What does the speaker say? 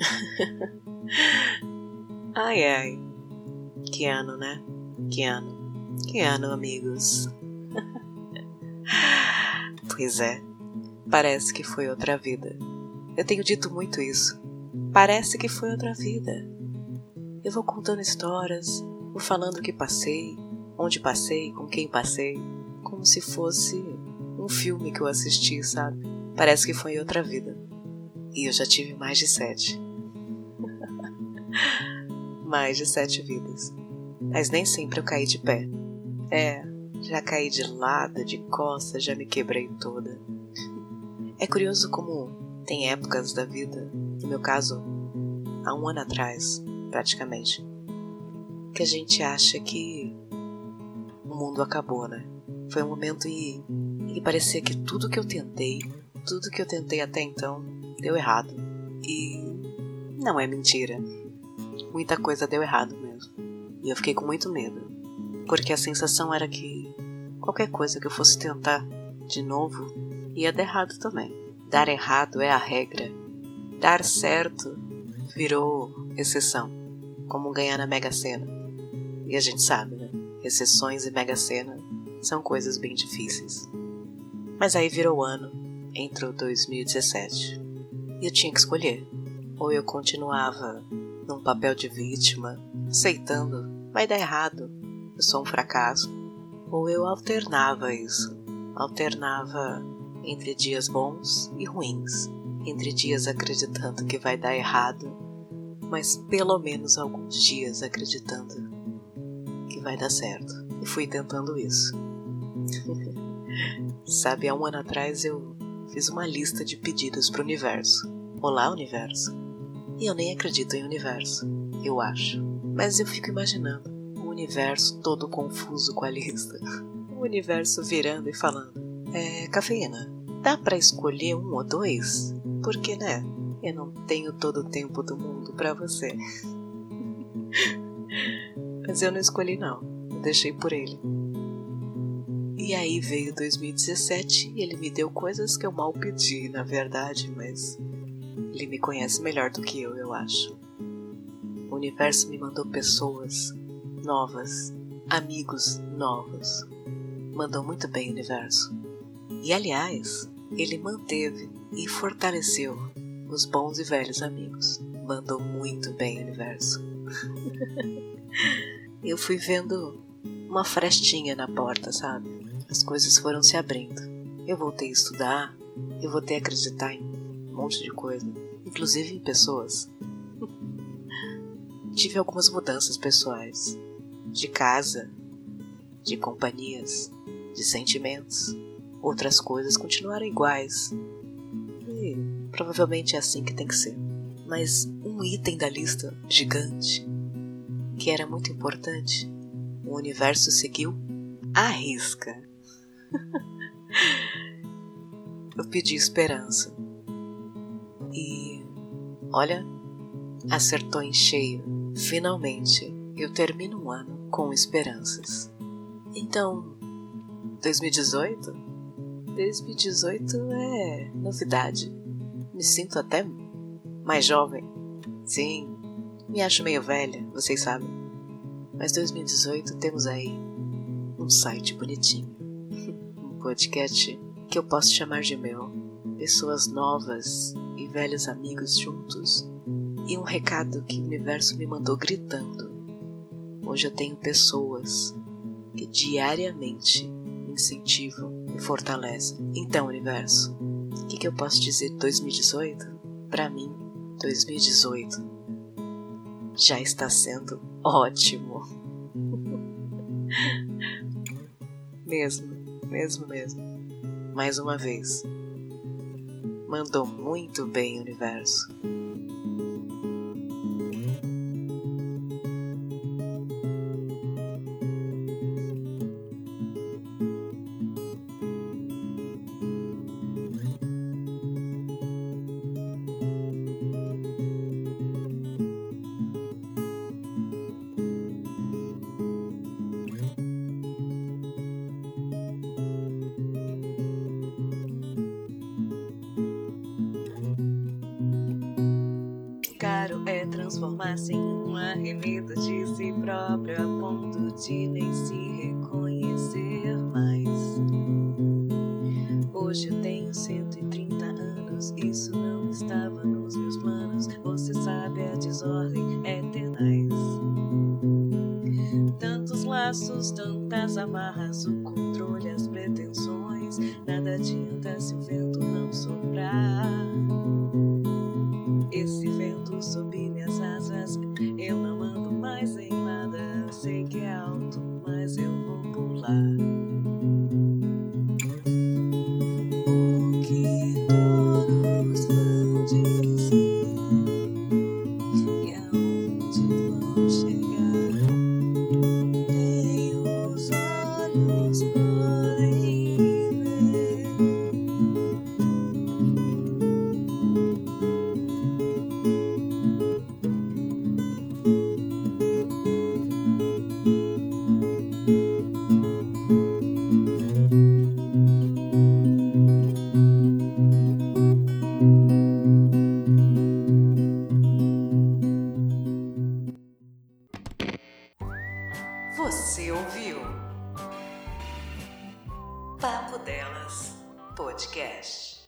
ai ai. Que ano, né? Que ano. Que ano, amigos. pois é. Parece que foi outra vida. Eu tenho dito muito isso. Parece que foi outra vida. Eu vou contando histórias, vou falando o que passei, onde passei, com quem passei, como se fosse um filme que eu assisti, sabe? Parece que foi outra vida. E eu já tive mais de sete. Mais de sete vidas. Mas nem sempre eu caí de pé. É, já caí de lado, de costas, já me quebrei toda. É curioso como tem épocas da vida, no meu caso, há um ano atrás, praticamente, que a gente acha que o mundo acabou, né? Foi um momento em que parecia que tudo que eu tentei, tudo que eu tentei até então, deu errado. E não é mentira. Muita coisa deu errado mesmo. E eu fiquei com muito medo, porque a sensação era que qualquer coisa que eu fosse tentar de novo ia dar errado também. Dar errado é a regra. Dar certo virou exceção, como ganhar na Mega Sena. E a gente sabe, né? Exceções e Mega Sena são coisas bem difíceis. Mas aí virou o ano, entrou 2017. E eu tinha que escolher. Ou eu continuava num papel de vítima, aceitando, vai dar errado, eu sou um fracasso. Ou eu alternava isso, alternava entre dias bons e ruins, entre dias acreditando que vai dar errado, mas pelo menos alguns dias acreditando que vai dar certo. E fui tentando isso. Sabe, há um ano atrás eu fiz uma lista de pedidos para o universo. Olá, universo. E eu nem acredito em universo, eu acho. Mas eu fico imaginando o universo todo confuso com a lista. O universo virando e falando: É, cafeína, dá para escolher um ou dois? Porque, né? Eu não tenho todo o tempo do mundo para você. Mas eu não escolhi, não. Eu deixei por ele. E aí veio 2017 e ele me deu coisas que eu mal pedi, na verdade, mas ele me conhece melhor do que eu, eu acho. O universo me mandou pessoas novas, amigos novos. Mandou muito bem, universo. E aliás, ele manteve e fortaleceu os bons e velhos amigos. Mandou muito bem, universo. eu fui vendo uma frestinha na porta, sabe? As coisas foram se abrindo. Eu voltei a estudar, eu voltei a acreditar em um monte de coisa, inclusive pessoas. Tive algumas mudanças pessoais, de casa, de companhias, de sentimentos. Outras coisas continuaram iguais. E provavelmente é assim que tem que ser. Mas um item da lista gigante, que era muito importante, o universo seguiu à risca. Eu pedi esperança. Olha, acertou em cheio. Finalmente eu termino um ano com esperanças. Então, 2018 2018 é novidade. Me sinto até mais jovem. Sim, me acho meio velha, vocês sabem. Mas 2018 temos aí um site bonitinho. um podcast que eu posso chamar de meu. Pessoas novas e velhos amigos juntos. E um recado que o universo me mandou gritando. Hoje eu tenho pessoas que diariamente me incentivam fortalece. Então, universo, o que, que eu posso dizer de 2018? Para mim, 2018 já está sendo ótimo. mesmo, mesmo, mesmo. Mais uma vez. Mandou muito bem, universo. Transformar-se em um arremedo de si próprio a ponto de nem se reconhecer mais. Hoje eu tenho 130 anos, isso não estava nos meus planos. Você sabe, a desordem é tenaz. Tantos laços, tantas amarras, o controle, as pretensões. Nada adianta se o vento não Podcast.